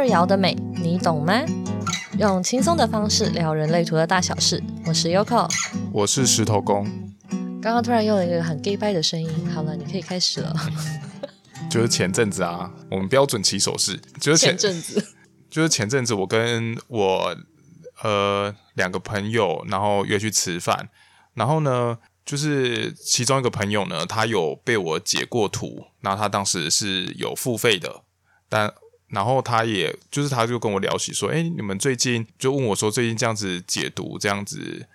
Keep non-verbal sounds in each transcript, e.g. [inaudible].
二爻的美，你懂吗？用轻松的方式聊人类图的大小事。我是 Yoko，我是石头公。刚刚突然用了一个很 gay 掰的声音，好了，你可以开始了。[laughs] 就是前阵子啊，我们标准起手式，就是前阵子，就是前阵子，我跟我呃两个朋友，然后约去吃饭，然后呢。就是其中一个朋友呢，他有被我解过图，那他当时是有付费的，但然后他也就是他就跟我聊起说，哎，你们最近就问我说，最近这样子解读这样子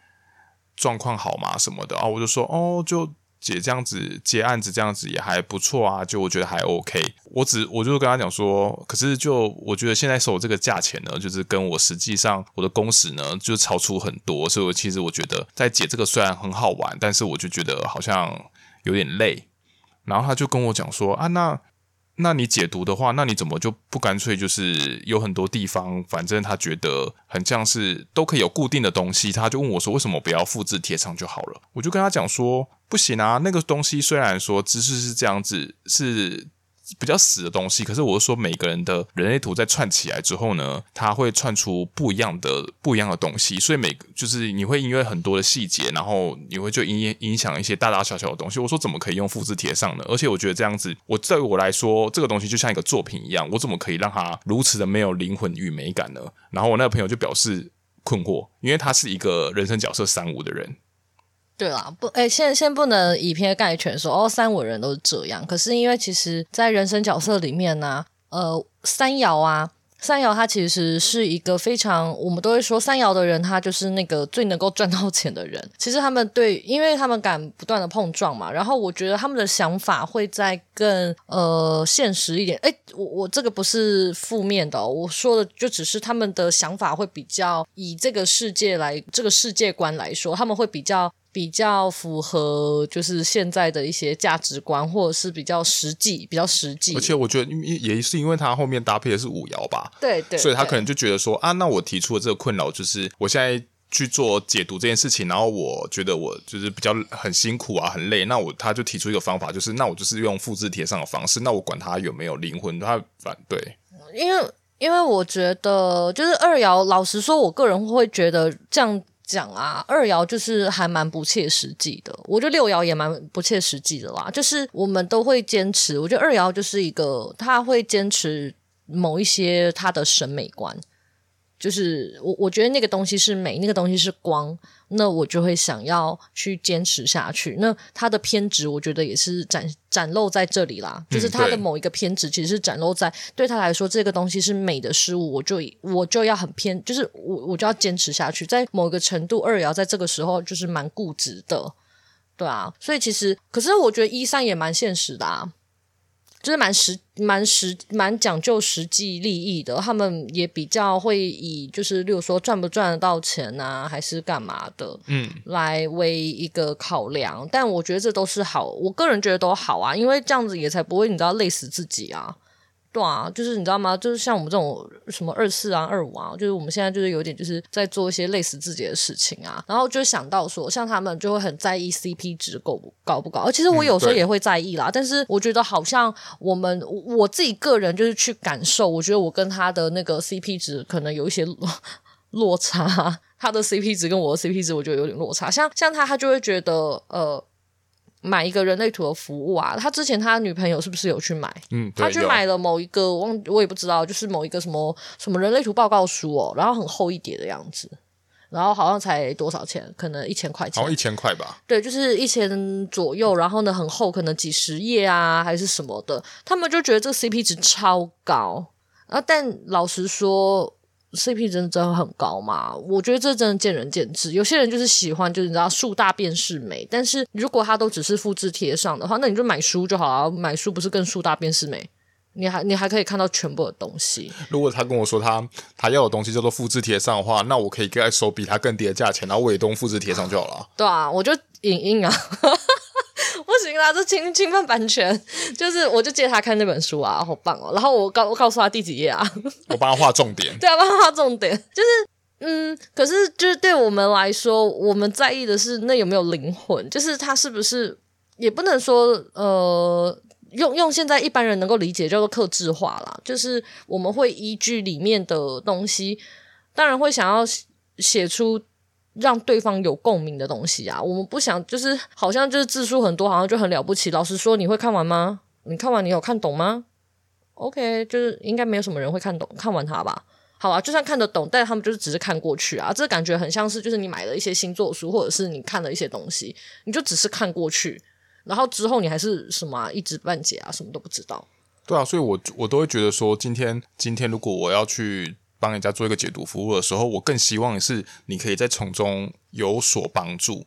状况好吗？什么的啊？我就说，哦，就。姐这样子接案子这样子也还不错啊，就我觉得还 OK。我只我就跟他讲说，可是就我觉得现在收这个价钱呢，就是跟我实际上我的工时呢，就超出很多。所以，我其实我觉得在解这个虽然很好玩，但是我就觉得好像有点累。然后他就跟我讲说啊，那。那你解读的话，那你怎么就不干脆就是有很多地方，反正他觉得很像是都可以有固定的东西，他就问我说，为什么不要复制贴上就好了？我就跟他讲说，不行啊，那个东西虽然说知识是这样子，是。比较死的东西，可是我是说，每个人的人类图在串起来之后呢，它会串出不一样的不一样的东西，所以每就是你会因为很多的细节，然后你会就影影响一些大大小小的东西。我说怎么可以用复制贴上呢？而且我觉得这样子，我对我来说，这个东西就像一个作品一样，我怎么可以让它如此的没有灵魂与美感呢？然后我那个朋友就表示困惑，因为他是一个人生角色三五的人。对啦，不，哎，先先不能以偏概全说哦，三五人都是这样。可是因为其实，在人生角色里面呢，呃，三爻啊，三爻它其实是一个非常，我们都会说三爻的人，他就是那个最能够赚到钱的人。其实他们对，因为他们敢不断的碰撞嘛，然后我觉得他们的想法会在更呃现实一点。哎，我我这个不是负面的，我说的就只是他们的想法会比较以这个世界来这个世界观来说，他们会比较。比较符合就是现在的一些价值观，或者是比较实际，比较实际。而且我觉得也是因为他后面搭配的是五爻吧，对对，所以他可能就觉得说啊，那我提出的这个困扰就是我现在去做解读这件事情，然后我觉得我就是比较很辛苦啊，很累。那我他就提出一个方法，就是那我就是用复制贴上的方式，那我管他有没有灵魂，他反对。因为因为我觉得就是二爻，老实说，我个人会觉得这样。讲啊，二爻就是还蛮不切实际的，我觉得六爻也蛮不切实际的啦。就是我们都会坚持，我觉得二爻就是一个他会坚持某一些他的审美观。就是我，我觉得那个东西是美，那个东西是光，那我就会想要去坚持下去。那他的偏执，我觉得也是展展露在这里啦。就是他的某一个偏执，其实是展露在、嗯、对，对他来说，这个东西是美的事物，我就我就要很偏，就是我我就要坚持下去。在某一个程度，二爻在这个时候就是蛮固执的，对啊。所以其实，可是我觉得一三也蛮现实的啊。就是蛮实、蛮实、蛮讲究实际利益的，他们也比较会以就是，例如说赚不赚得到钱啊，还是干嘛的，嗯，来为一个考量。但我觉得这都是好，我个人觉得都好啊，因为这样子也才不会你知道累死自己啊。对啊，就是你知道吗？就是像我们这种什么二四啊、二五啊，就是我们现在就是有点就是在做一些累死自己的事情啊。然后就想到说，像他们就会很在意 CP 值够不高不高。而其实我有时候也会在意啦，嗯、但是我觉得好像我们我自己个人就是去感受，我觉得我跟他的那个 CP 值可能有一些落落差。他的 CP 值跟我的 CP 值，我觉得有点落差。像像他，他就会觉得呃。买一个人类图的服务啊，他之前他女朋友是不是有去买？嗯，他去买了某一个，我忘我也不知道，就是某一个什么什么人类图报告书哦，然后很厚一叠的样子，然后好像才多少钱？可能一千块钱，好像一千块吧？对，就是一千左右，然后呢很厚，可能几十页啊还是什么的，他们就觉得这个 CP 值超高啊，但老实说。CP 真的真的很高吗？我觉得这真的见仁见智。有些人就是喜欢，就是你知道树大便是美。但是如果他都只是复制贴上的话，那你就买书就好了。买书不是更树大便是美？你还你还可以看到全部的东西。如果他跟我说他他要的东西叫做复制贴上的话，那我可以给他收比他更低的价钱，然后我也都复制贴上就好了。对啊，我就影印啊。不行啦，这侵侵犯版权。就是，我就借他看那本书啊，好棒哦。然后我告我告诉他第几页啊，我帮他画重点。[laughs] 对啊，帮他画重点。就是，嗯，可是就是对我们来说，我们在意的是那有没有灵魂，就是他是不是也不能说呃。用用现在一般人能够理解叫做克制化啦，就是我们会依据里面的东西，当然会想要写出让对方有共鸣的东西啊。我们不想就是好像就是字数很多，好像就很了不起。老实说，你会看完吗？你看完你有看懂吗？OK，就是应该没有什么人会看懂看完它吧。好啊，就算看得懂，但他们就是只是看过去啊，这感觉很像是就是你买了一些星座书，或者是你看了一些东西，你就只是看过去，然后之后你还是什么、一知半解啊，什么都不知道。对啊，所以我我都会觉得说，今天今天如果我要去帮人家做一个解读服务的时候，我更希望的是你可以在从中有所帮助。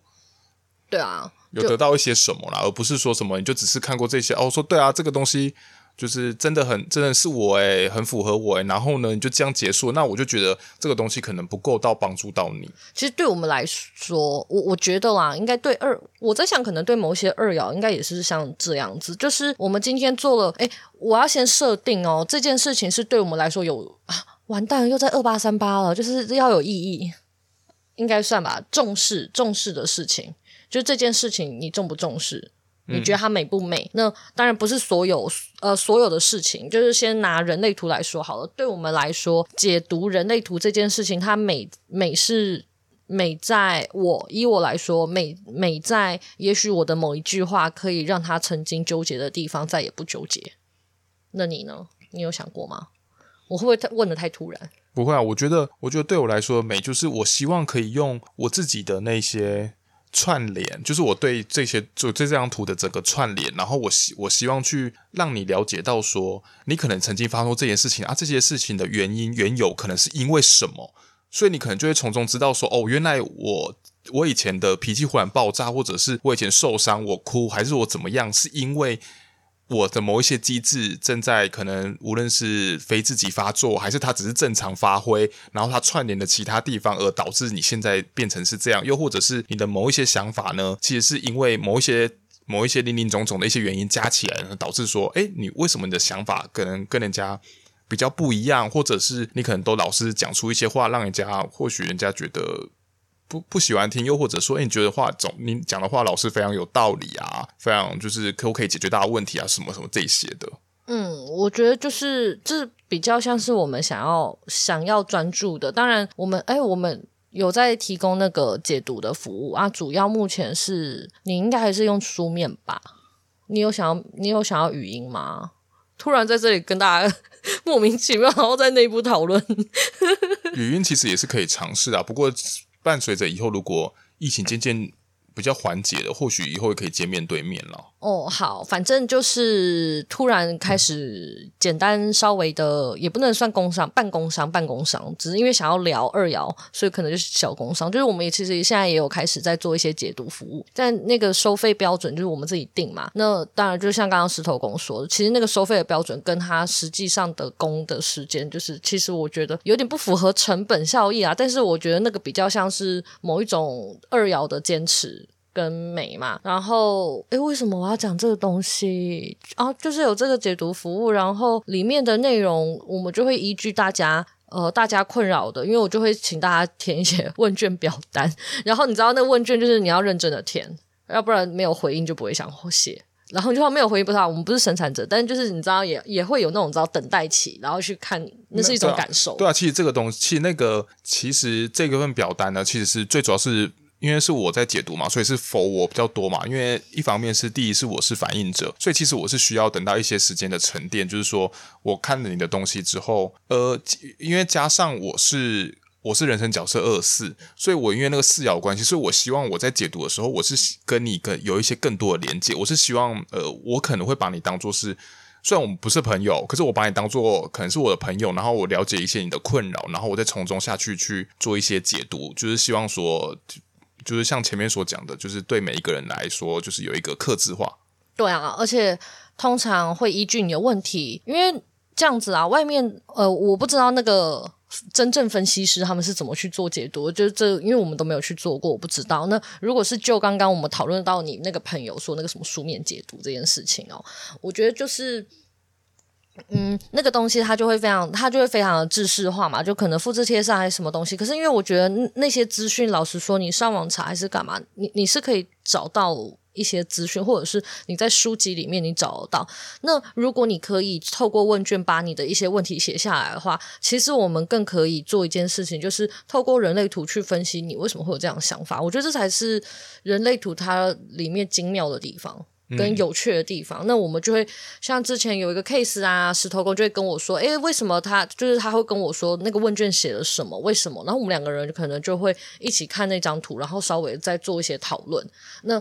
对啊，有得到一些什么啦，而不是说什么你就只是看过这些哦，说对啊，这个东西。就是真的很，真的是我诶，很符合我诶。然后呢，你就这样结束，那我就觉得这个东西可能不够到帮助到你。其实对我们来说，我我觉得啦，应该对二，我在想，可能对某些二爻应该也是像这样子。就是我们今天做了，诶，我要先设定哦，这件事情是对我们来说有啊，完蛋了，又在二八三八了，就是要有意义，应该算吧，重视重视的事情，就这件事情你重不重视？你觉得它美不美？嗯、那当然不是所有呃所有的事情，就是先拿人类图来说好了。对我们来说，解读人类图这件事情，它美美是美在我以我来说，美美在也许我的某一句话可以让他曾经纠结的地方再也不纠结。那你呢？你有想过吗？我会不会问得太突然？不会啊，我觉得我觉得对我来说，美就是我希望可以用我自己的那些。串联就是我对这些就这这张图的整个串联，然后我希我希望去让你了解到说，你可能曾经发生这件事情啊，这些事情的原因缘由可能是因为什么，所以你可能就会从中知道说，哦，原来我我以前的脾气忽然爆炸，或者是我以前受伤我哭，还是我怎么样，是因为。我的某一些机制正在可能，无论是非自己发作，还是它只是正常发挥，然后它串联的其他地方，而导致你现在变成是这样，又或者是你的某一些想法呢，其实是因为某一些某一些林林总总的一些原因加起来，导致说，诶，你为什么你的想法可能跟人家比较不一样，或者是你可能都老是讲出一些话，让人家或许人家觉得。不不喜欢听，又或者说，诶，你觉得话总你讲的话老是非常有道理啊，非常就是可不可以解决大家问题啊，什么什么这些的。嗯，我觉得就是这比较像是我们想要想要专注的。当然，我们诶，我们有在提供那个解读的服务啊，主要目前是你应该还是用书面吧？你有想要你有想要语音吗？突然在这里跟大家 [laughs] 莫名其妙，然后在内部讨论。[laughs] 语音其实也是可以尝试的，不过。伴随着以后，如果疫情渐渐比较缓解了，或许以后也可以见面对面了。哦，好，反正就是突然开始简单稍微的，也不能算工商，半工商，半工商，只是因为想要聊二爻，所以可能就是小工商。就是我们也其实现在也有开始在做一些解读服务，但那个收费标准就是我们自己定嘛。那当然就像刚刚石头公说的，其实那个收费的标准跟他实际上的工的时间，就是其实我觉得有点不符合成本效益啊。但是我觉得那个比较像是某一种二爻的坚持。跟美嘛，然后诶，为什么我要讲这个东西啊？就是有这个解读服务，然后里面的内容我们就会依据大家呃大家困扰的，因为我就会请大家填一些 [laughs] 问卷表单，然后你知道那问卷就是你要认真的填，要不然没有回应就不会想写，然后就说没有回应不好，我们不是生产者，但就是你知道也也会有那种知道等待期，然后去看那是一种感受。对啊，对啊，其实这个东西，其实那个其实这个份表单呢，其实是最主要是。因为是我在解读嘛，所以是否我比较多嘛。因为一方面是第一是我是反映者，所以其实我是需要等到一些时间的沉淀。就是说，我看了你的东西之后，呃，因为加上我是我是人生角色二四，所以我因为那个四爻关系，所以我希望我在解读的时候，我是跟你跟有一些更多的连接。我是希望，呃，我可能会把你当做是，虽然我们不是朋友，可是我把你当做可能是我的朋友，然后我了解一些你的困扰，然后我再从中下去去做一些解读，就是希望说。就是像前面所讲的，就是对每一个人来说，就是有一个克制化。对啊，而且通常会依据你的问题，因为这样子啊，外面呃，我不知道那个真正分析师他们是怎么去做解读，就是这，因为我们都没有去做过，我不知道。那如果是就刚刚我们讨论到你那个朋友说那个什么书面解读这件事情哦，我觉得就是。嗯，那个东西它就会非常，它就会非常的制式化嘛，就可能复制贴上还是什么东西。可是因为我觉得那些资讯，老实说，你上网查还是干嘛，你你是可以找到一些资讯，或者是你在书籍里面你找得到。那如果你可以透过问卷把你的一些问题写下来的话，其实我们更可以做一件事情，就是透过人类图去分析你为什么会有这样的想法。我觉得这才是人类图它里面精妙的地方。跟有趣的地方，那我们就会像之前有一个 case 啊，石头公就会跟我说，诶，为什么他就是他会跟我说那个问卷写了什么？为什么？然后我们两个人可能就会一起看那张图，然后稍微再做一些讨论。那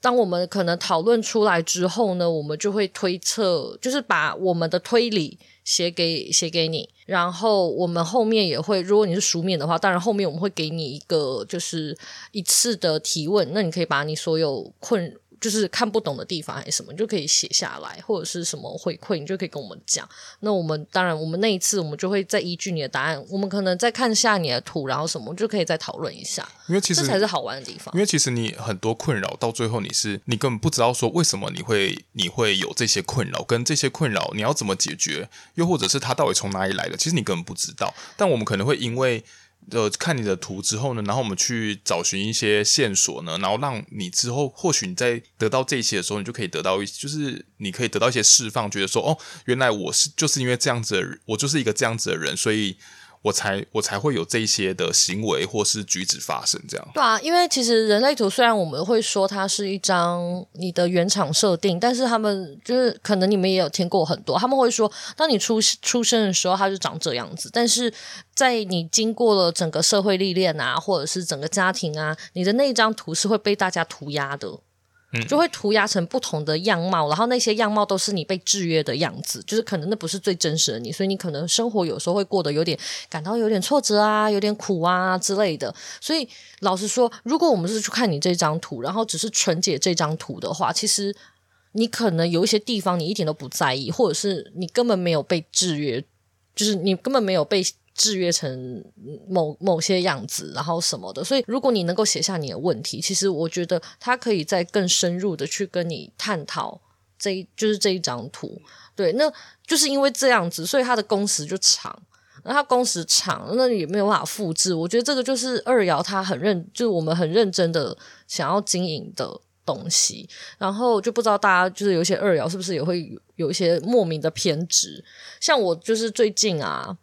当我们可能讨论出来之后呢，我们就会推测，就是把我们的推理写给写给你，然后我们后面也会，如果你是书面的话，当然后面我们会给你一个就是一次的提问，那你可以把你所有困。就是看不懂的地方还是什么，你就可以写下来，或者是什么回馈，你就可以跟我们讲。那我们当然，我们那一次我们就会再依据你的答案，我们可能再看下你的图，然后什么，就可以再讨论一下。因为其实这才是好玩的地方。因为其实你很多困扰到最后，你是你根本不知道说为什么你会你会有这些困扰，跟这些困扰你要怎么解决，又或者是它到底从哪里来的，其实你根本不知道。但我们可能会因为。呃，看你的图之后呢，然后我们去找寻一些线索呢，然后让你之后或许你在得到这些的时候，你就可以得到一，就是你可以得到一些释放，觉得说，哦，原来我是就是因为这样子的人，我就是一个这样子的人，所以。我才我才会有这些的行为或是举止发生，这样。对啊，因为其实人类图虽然我们会说它是一张你的原厂设定，但是他们就是可能你们也有听过很多，他们会说，当你出出生的时候，它就长这样子，但是在你经过了整个社会历练啊，或者是整个家庭啊，你的那一张图是会被大家涂鸦的。就会涂鸦成不同的样貌，然后那些样貌都是你被制约的样子，就是可能那不是最真实的你，所以你可能生活有时候会过得有点感到有点挫折啊，有点苦啊之类的。所以老实说，如果我们是去看你这张图，然后只是纯解这张图的话，其实你可能有一些地方你一点都不在意，或者是你根本没有被制约，就是你根本没有被。制约成某某些样子，然后什么的，所以如果你能够写下你的问题，其实我觉得他可以再更深入的去跟你探讨这一就是这一张图，对，那就是因为这样子，所以他的工时就长，那他工时长，那也没有办法复制。我觉得这个就是二爻他很认，就是我们很认真的想要经营的东西，然后就不知道大家就是有些二爻是不是也会有一些莫名的偏执，像我就是最近啊。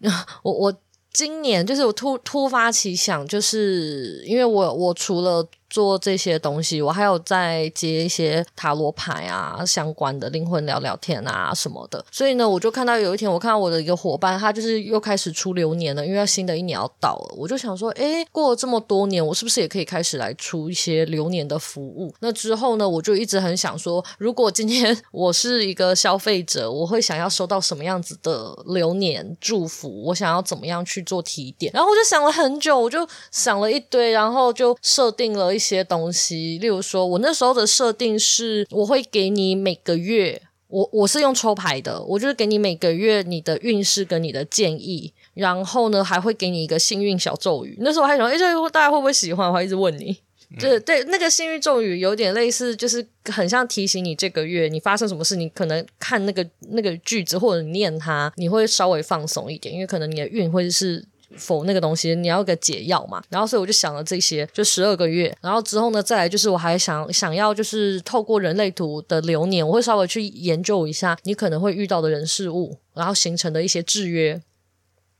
[laughs] 我我今年就是我突突发奇想，就是因为我我除了。做这些东西，我还有在接一些塔罗牌啊相关的灵魂聊聊天啊什么的。所以呢，我就看到有一天，我看到我的一个伙伴，他就是又开始出流年了，因为要新的一年要到了。我就想说，诶，过了这么多年，我是不是也可以开始来出一些流年的服务？那之后呢，我就一直很想说，如果今天我是一个消费者，我会想要收到什么样子的流年祝福？我想要怎么样去做提点？然后我就想了很久，我就想了一堆，然后就设定了一些。些东西，例如说，我那时候的设定是，我会给你每个月，我我是用抽牌的，我就是给你每个月你的运势跟你的建议，然后呢，还会给你一个幸运小咒语。那时候我还想，哎，这个大家会不会喜欢？我还一直问你，[laughs] 就是对，那个幸运咒语有点类似，就是很像提醒你这个月你发生什么事，你可能看那个那个句子或者念它，你会稍微放松一点，因为可能你的运会是。否那个东西，你要个解药嘛？然后所以我就想了这些，就十二个月。然后之后呢，再来就是我还想想要就是透过人类图的流年，我会稍微去研究一下你可能会遇到的人事物，然后形成的一些制约。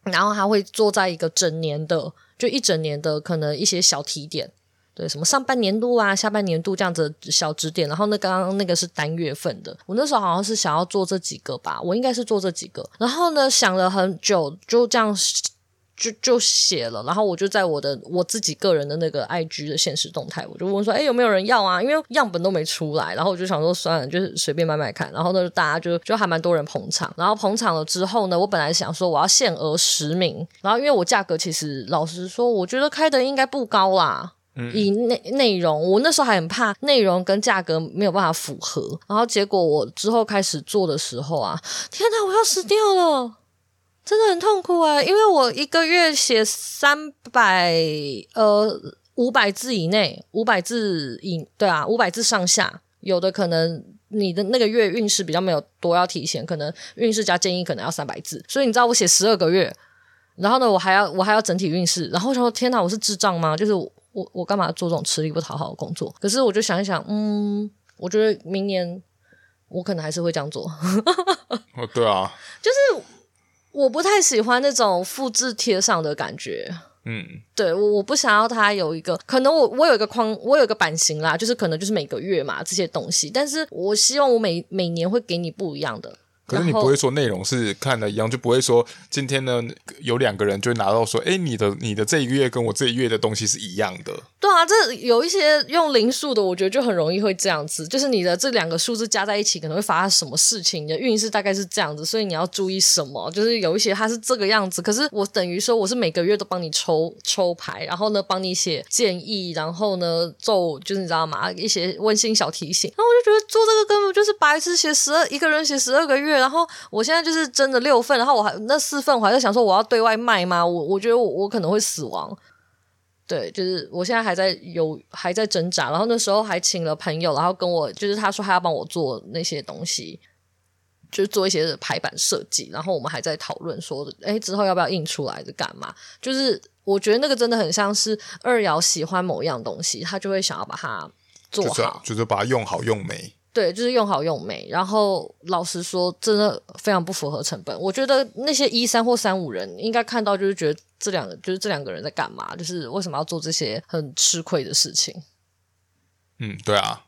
然后还会做在一个整年的，就一整年的可能一些小提点，对，什么上半年度啊、下半年度这样子的小指点。然后那刚刚那个是单月份的，我那时候好像是想要做这几个吧，我应该是做这几个。然后呢，想了很久，就这样。就就写了，然后我就在我的我自己个人的那个 IG 的现实动态，我就问说，哎，有没有人要啊？因为样本都没出来，然后我就想说，算了，就是随便买买看。然后呢，大家就就还蛮多人捧场。然后捧场了之后呢，我本来想说我要限额十名，然后因为我价格其实老实说，我觉得开的应该不高啦。嗯，以内内容，我那时候还很怕内容跟价格没有办法符合。然后结果我之后开始做的时候啊，天哪，我要死掉了！真的很痛苦啊，因为我一个月写三百呃五百字以内，五百字以对啊，五百字上下，有的可能你的那个月运势比较没有多要提前，可能运势加建议可能要三百字，所以你知道我写十二个月，然后呢，我还要我还要整体运势，然后我想说天哪，我是智障吗？就是我我干嘛做这种吃力不讨好的工作？可是我就想一想，嗯，我觉得明年我可能还是会这样做。[laughs] 哦，对啊，就是我不太喜欢那种复制贴上的感觉。嗯，对，我我不想要它有一个，可能我我有一个框，我有一个版型啦，就是可能就是每个月嘛这些东西，但是我希望我每每年会给你不一样的。可是你不会说内容是看的一样，就不会说今天呢有两个人就会拿到说，哎，你的你的这一个月跟我这一月的东西是一样的。对啊，这有一些用零数的，我觉得就很容易会这样子，就是你的这两个数字加在一起可能会发生什么事情，你的运势大概是这样子，所以你要注意什么？就是有一些它是这个样子，可是我等于说我是每个月都帮你抽抽牌，然后呢帮你写建议，然后呢做就是你知道吗？一些温馨小提醒，然后我就觉得做这个根本就是白痴，写十二一个人写十二个月，然后我现在就是真的六份，然后我还那四份我还在想说我要对外卖吗？我我觉得我我可能会死亡。对，就是我现在还在有还在挣扎，然后那时候还请了朋友，然后跟我就是他说他要帮我做那些东西，就是做一些排版设计，然后我们还在讨论说，哎，之后要不要印出来的干嘛？就是我觉得那个真的很像是二瑶喜欢某样东西，他就会想要把它做好，就是、就是把它用好用美。对，就是用好用没。然后老实说，真的非常不符合成本。我觉得那些一三或三五人应该看到，就是觉得这两个就是这两个人在干嘛？就是为什么要做这些很吃亏的事情？嗯，对啊。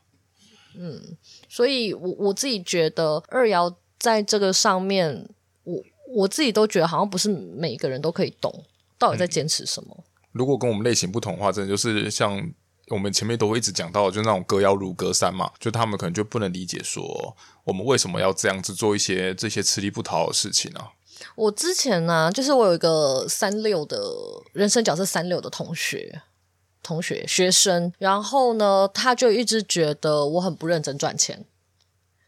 嗯，所以我我自己觉得二爻在这个上面，我我自己都觉得好像不是每一个人都可以懂到底在坚持什么。嗯，如果跟我们类型不同的话，真的就是像。我们前面都会一直讲到，就那种隔爻如隔山嘛，就他们可能就不能理解说，我们为什么要这样子做一些这些吃力不讨好的事情、啊？我之前呢、就是我有一个三六的人生角色三六的同学，同学学生，然后呢，他就一直觉得我很不认真赚钱，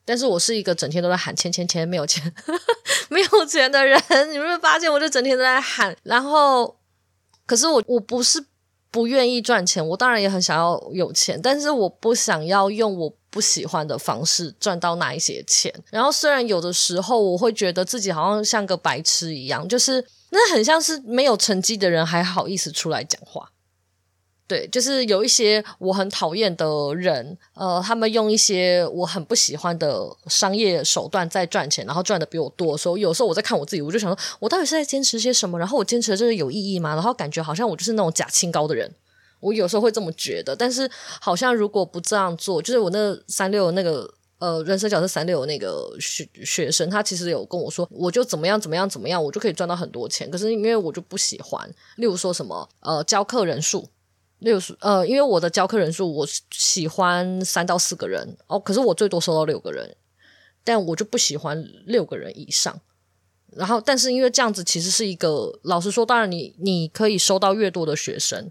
但是我是一个整天都在喊钱钱钱没有钱 [laughs] 没有钱的人，你们会发现我就整天都在喊，然后可是我我不是。不愿意赚钱，我当然也很想要有钱，但是我不想要用我不喜欢的方式赚到那一些钱。然后虽然有的时候我会觉得自己好像像个白痴一样，就是那很像是没有成绩的人还好意思出来讲话。对，就是有一些我很讨厌的人，呃，他们用一些我很不喜欢的商业手段在赚钱，然后赚的比我多的时候，有时候我在看我自己，我就想说，我到底是在坚持些什么？然后我坚持的这个有意义吗？然后感觉好像我就是那种假清高的人，我有时候会这么觉得。但是好像如果不这样做，就是我那三六那个呃人生角色三六那个学学生，他其实有跟我说，我就怎么样怎么样怎么样，我就可以赚到很多钱。可是因为我就不喜欢，例如说什么呃教课人数。六十呃，因为我的教课人数，我喜欢三到四个人哦，可是我最多收到六个人，但我就不喜欢六个人以上。然后，但是因为这样子其实是一个，老实说，当然你你可以收到越多的学生，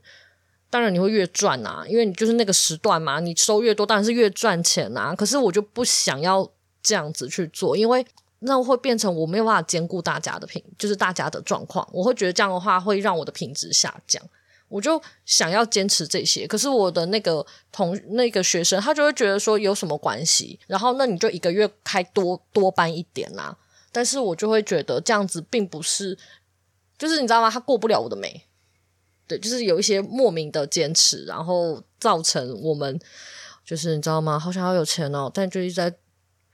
当然你会越赚啊，因为你就是那个时段嘛，你收越多，当然是越赚钱啊。可是我就不想要这样子去做，因为那会变成我没有办法兼顾大家的品，就是大家的状况，我会觉得这样的话会让我的品质下降。我就想要坚持这些，可是我的那个同那个学生，他就会觉得说有什么关系？然后那你就一个月开多多班一点啦。但是我就会觉得这样子并不是，就是你知道吗？他过不了我的眉，对，就是有一些莫名的坚持，然后造成我们就是你知道吗？好想要有钱哦，但就一直在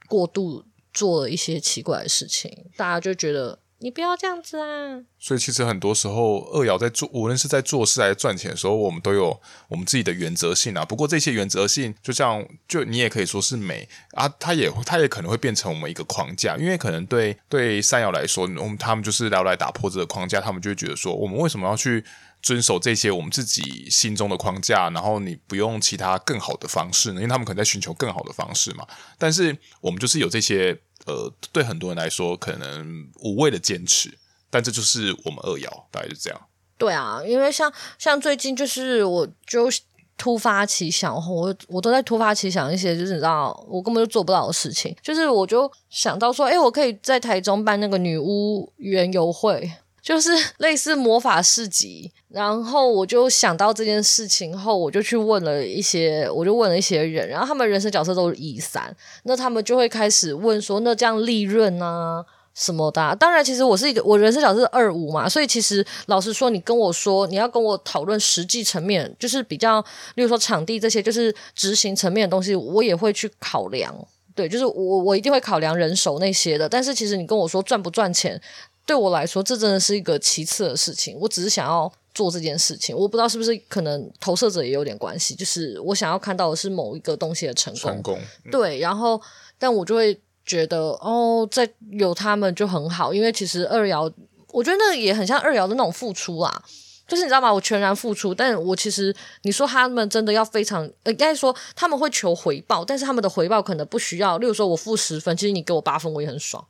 过度做了一些奇怪的事情，大家就觉得。你不要这样子啊！所以其实很多时候，二爻在做，无论是在做事还是赚钱的时候，我们都有我们自己的原则性啊。不过这些原则性，就像就你也可以说是美啊，它也它也可能会变成我们一个框架，因为可能对对三爻来说，我们他们就是要来打破这个框架，他们就会觉得说，我们为什么要去遵守这些我们自己心中的框架？然后你不用其他更好的方式呢？因为他们可能在寻求更好的方式嘛。但是我们就是有这些。呃，对很多人来说，可能无谓的坚持，但这就是我们二爻，大概就这样。对啊，因为像像最近就是，我就突发奇想，我我都在突发奇想一些，就是你知道，我根本就做不到的事情，就是我就想到说，哎，我可以在台中办那个女巫园游会。就是 [laughs] 类似魔法市集，然后我就想到这件事情后，我就去问了一些，我就问了一些人，然后他们人生角色都是一三，那他们就会开始问说，那这样利润、啊？什么的、当然，其实我是一个我人生角色是二五嘛，所以其实老实说，你跟我说你要跟我讨论实际层面，就是比较，例如说场地这些，就是执行层面的东西，我也会去考量。对，就是我我一定会考量人手那些的。但是其实你跟我说赚不赚钱，对我来说这真的是一个其次的事情。我只是想要做这件事情，我不知道是不是可能投射者也有点关系，就是我想要看到的是某一个东西的成功。成功。对，然后但我就会。觉得哦，在有他们就很好，因为其实二爻，我觉得那也很像二爻的那种付出啊，就是你知道吗？我全然付出，但我其实你说他们真的要非常，呃，应该说他们会求回报，但是他们的回报可能不需要。例如说我付十分，其实你给我八分，我也很爽。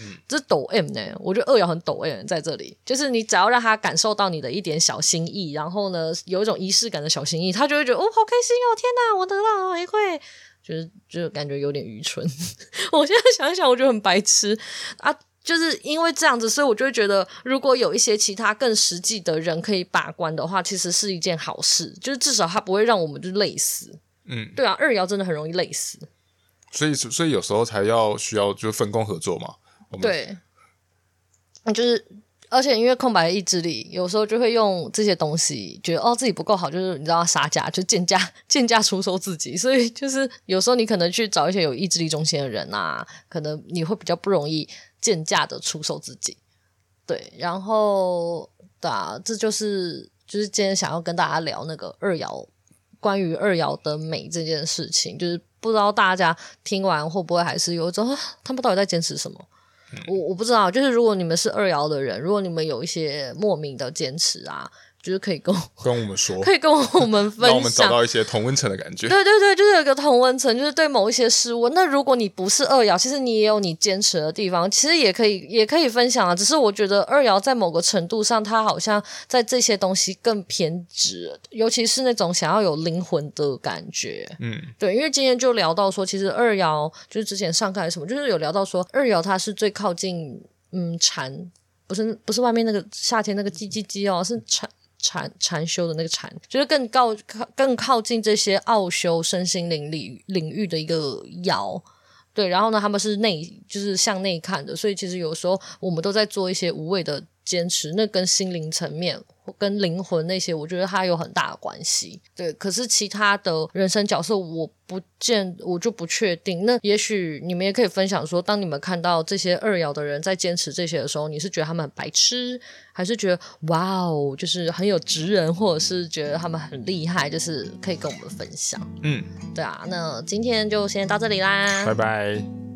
嗯，这是抖 M 呢，我觉得二爻很抖 M 在这里，就是你只要让他感受到你的一点小心意，然后呢，有一种仪式感的小心意，他就会觉得哦，好开心哦，天哪，我得到了回馈。就是就感觉有点愚蠢，[laughs] 我现在想一想，我觉得很白痴啊！就是因为这样子，所以我就会觉得，如果有一些其他更实际的人可以把关的话，其实是一件好事。就是至少他不会让我们就累死。嗯，对啊，二爻真的很容易累死。所以，所以有时候才要需要就分工合作嘛。对，就是。而且因为空白的意志力，有时候就会用这些东西，觉得哦自己不够好，就是你知道杀价，就贱价贱价出售自己。所以就是有时候你可能去找一些有意志力中心的人啊，可能你会比较不容易贱价的出售自己。对，然后对啊，这就是就是今天想要跟大家聊那个二爻，关于二爻的美这件事情，就是不知道大家听完会不会还是有一种他们到底在坚持什么？我我不知道，就是如果你们是二爻的人，如果你们有一些莫名的坚持啊。就是可以跟 [laughs] 跟我们说，可以跟我们分享，让我们找到一些同温层的感觉。对对对，就是有一个同温层，就是对某一些事物。那如果你不是二爻，其实你也有你坚持的地方，其实也可以也可以分享啊。只是我觉得二爻在某个程度上，它好像在这些东西更偏执，尤其是那种想要有灵魂的感觉。嗯，对，因为今天就聊到说，其实二爻就是之前上课还是什么，就是有聊到说二爻它是最靠近嗯蝉，不是不是外面那个夏天那个叽叽叽哦，是禅。禅禅修的那个禅，就是更靠更靠近这些奥修身心灵领领域的一个药，对，然后呢，他们是内就是向内看的，所以其实有时候我们都在做一些无谓的坚持，那跟心灵层面。跟灵魂那些，我觉得它有很大的关系。对，可是其他的人生角色，我不见，我就不确定。那也许你们也可以分享说，当你们看到这些二爻的人在坚持这些的时候，你是觉得他们很白痴，还是觉得哇哦，就是很有职人，或者是觉得他们很厉害，就是可以跟我们分享。嗯，对啊，那今天就先到这里啦，拜拜。